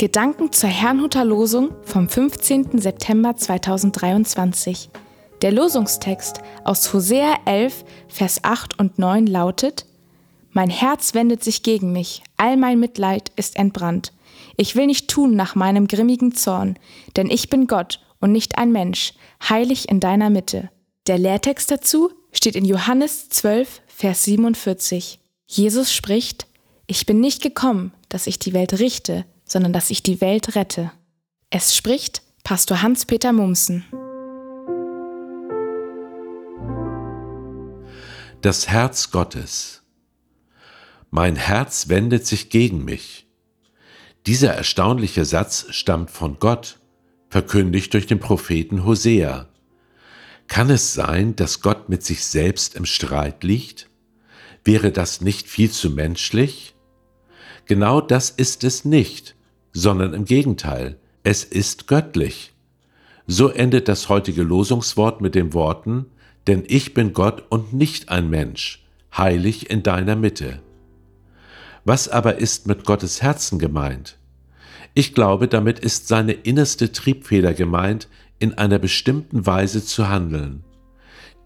Gedanken zur Herrnhuter Losung vom 15. September 2023. Der Losungstext aus Hosea 11, Vers 8 und 9 lautet: Mein Herz wendet sich gegen mich, all mein Mitleid ist entbrannt. Ich will nicht tun nach meinem grimmigen Zorn, denn ich bin Gott und nicht ein Mensch, heilig in deiner Mitte. Der Lehrtext dazu steht in Johannes 12, Vers 47. Jesus spricht: Ich bin nicht gekommen, dass ich die Welt richte, sondern dass ich die Welt rette. Es spricht Pastor Hans-Peter Mumsen. Das Herz Gottes. Mein Herz wendet sich gegen mich. Dieser erstaunliche Satz stammt von Gott, verkündigt durch den Propheten Hosea. Kann es sein, dass Gott mit sich selbst im Streit liegt? Wäre das nicht viel zu menschlich? Genau das ist es nicht, sondern im Gegenteil, es ist göttlich. So endet das heutige Losungswort mit den Worten, denn ich bin Gott und nicht ein Mensch, heilig in deiner Mitte. Was aber ist mit Gottes Herzen gemeint? Ich glaube, damit ist seine innerste Triebfeder gemeint, in einer bestimmten Weise zu handeln.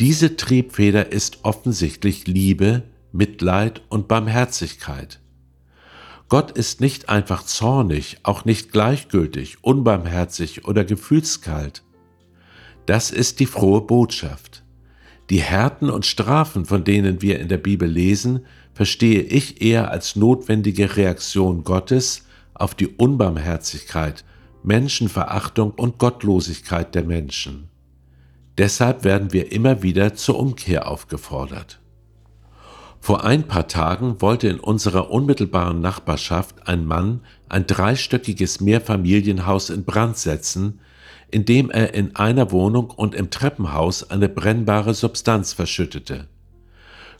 Diese Triebfeder ist offensichtlich Liebe, Mitleid und Barmherzigkeit. Gott ist nicht einfach zornig, auch nicht gleichgültig, unbarmherzig oder gefühlskalt. Das ist die frohe Botschaft. Die Härten und Strafen, von denen wir in der Bibel lesen, verstehe ich eher als notwendige Reaktion Gottes auf die Unbarmherzigkeit, Menschenverachtung und Gottlosigkeit der Menschen. Deshalb werden wir immer wieder zur Umkehr aufgefordert. Vor ein paar Tagen wollte in unserer unmittelbaren Nachbarschaft ein Mann ein dreistöckiges Mehrfamilienhaus in Brand setzen, indem er in einer Wohnung und im Treppenhaus eine brennbare Substanz verschüttete.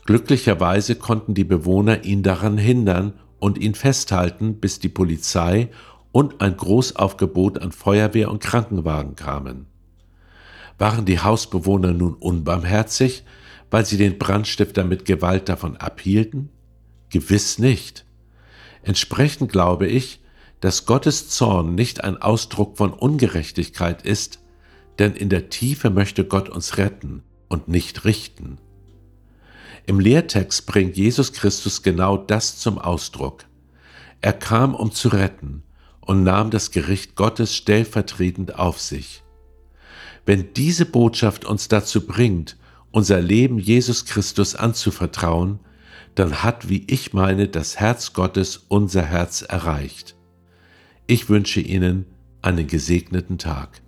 Glücklicherweise konnten die Bewohner ihn daran hindern und ihn festhalten, bis die Polizei und ein Großaufgebot an Feuerwehr und Krankenwagen kamen. Waren die Hausbewohner nun unbarmherzig, weil sie den Brandstifter mit Gewalt davon abhielten? Gewiss nicht. Entsprechend glaube ich, dass Gottes Zorn nicht ein Ausdruck von Ungerechtigkeit ist, denn in der Tiefe möchte Gott uns retten und nicht richten. Im Lehrtext bringt Jesus Christus genau das zum Ausdruck. Er kam, um zu retten und nahm das Gericht Gottes stellvertretend auf sich. Wenn diese Botschaft uns dazu bringt, unser Leben Jesus Christus anzuvertrauen, dann hat, wie ich meine, das Herz Gottes unser Herz erreicht. Ich wünsche Ihnen einen gesegneten Tag.